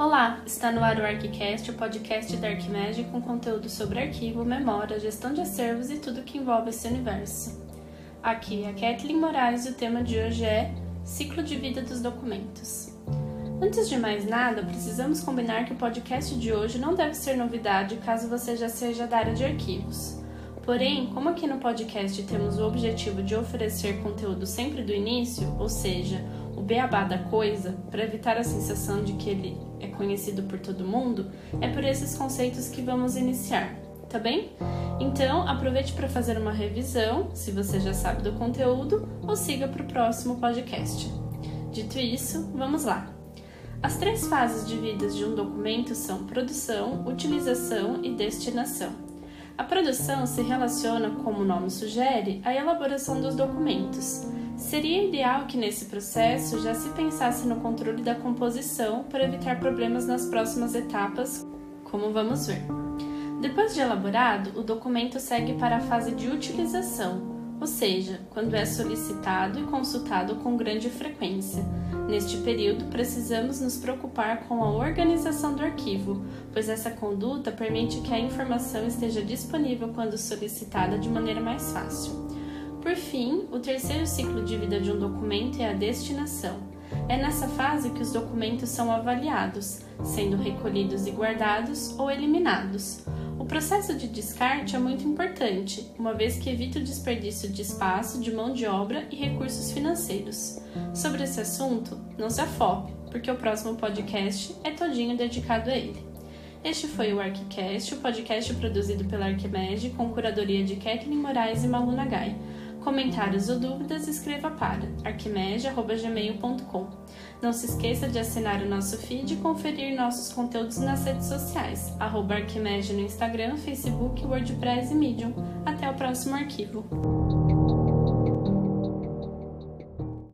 Olá, está no ar o ArchiCast, o podcast da Arquimedes com conteúdo sobre arquivo, memória, gestão de acervos e tudo que envolve esse universo. Aqui é a Kathleen Moraes e o tema de hoje é Ciclo de Vida dos Documentos. Antes de mais nada, precisamos combinar que o podcast de hoje não deve ser novidade caso você já seja da área de arquivos. Porém, como aqui no podcast temos o objetivo de oferecer conteúdo sempre do início, ou seja, beabá da coisa, para evitar a sensação de que ele é conhecido por todo mundo, é por esses conceitos que vamos iniciar, tá bem? Então, aproveite para fazer uma revisão, se você já sabe do conteúdo, ou siga para o próximo podcast. Dito isso, vamos lá! As três fases de vida de um documento são produção, utilização e destinação. A produção se relaciona, como o nome sugere, à elaboração dos documentos. Seria ideal que nesse processo já se pensasse no controle da composição para evitar problemas nas próximas etapas, como vamos ver. Depois de elaborado, o documento segue para a fase de utilização, ou seja, quando é solicitado e consultado com grande frequência Neste período, precisamos nos preocupar com a organização do arquivo, pois essa conduta permite que a informação esteja disponível quando solicitada de maneira mais fácil. Por fim, o terceiro ciclo de vida de um documento é a destinação. É nessa fase que os documentos são avaliados, sendo recolhidos e guardados ou eliminados. O processo de descarte é muito importante, uma vez que evita o desperdício de espaço, de mão de obra e recursos financeiros. Sobre esse assunto, não se afobe, porque o próximo podcast é todinho dedicado a ele. Este foi o ArchiCast, o podcast produzido pela Arquimedes com curadoria de Kathleen Moraes e Malu Nagai. Comentários ou dúvidas, escreva para arquimedia.gmail.com. Não se esqueça de assinar o nosso feed e conferir nossos conteúdos nas redes sociais, arroba Arquimedia no Instagram, Facebook, WordPress e Medium. Até o próximo arquivo.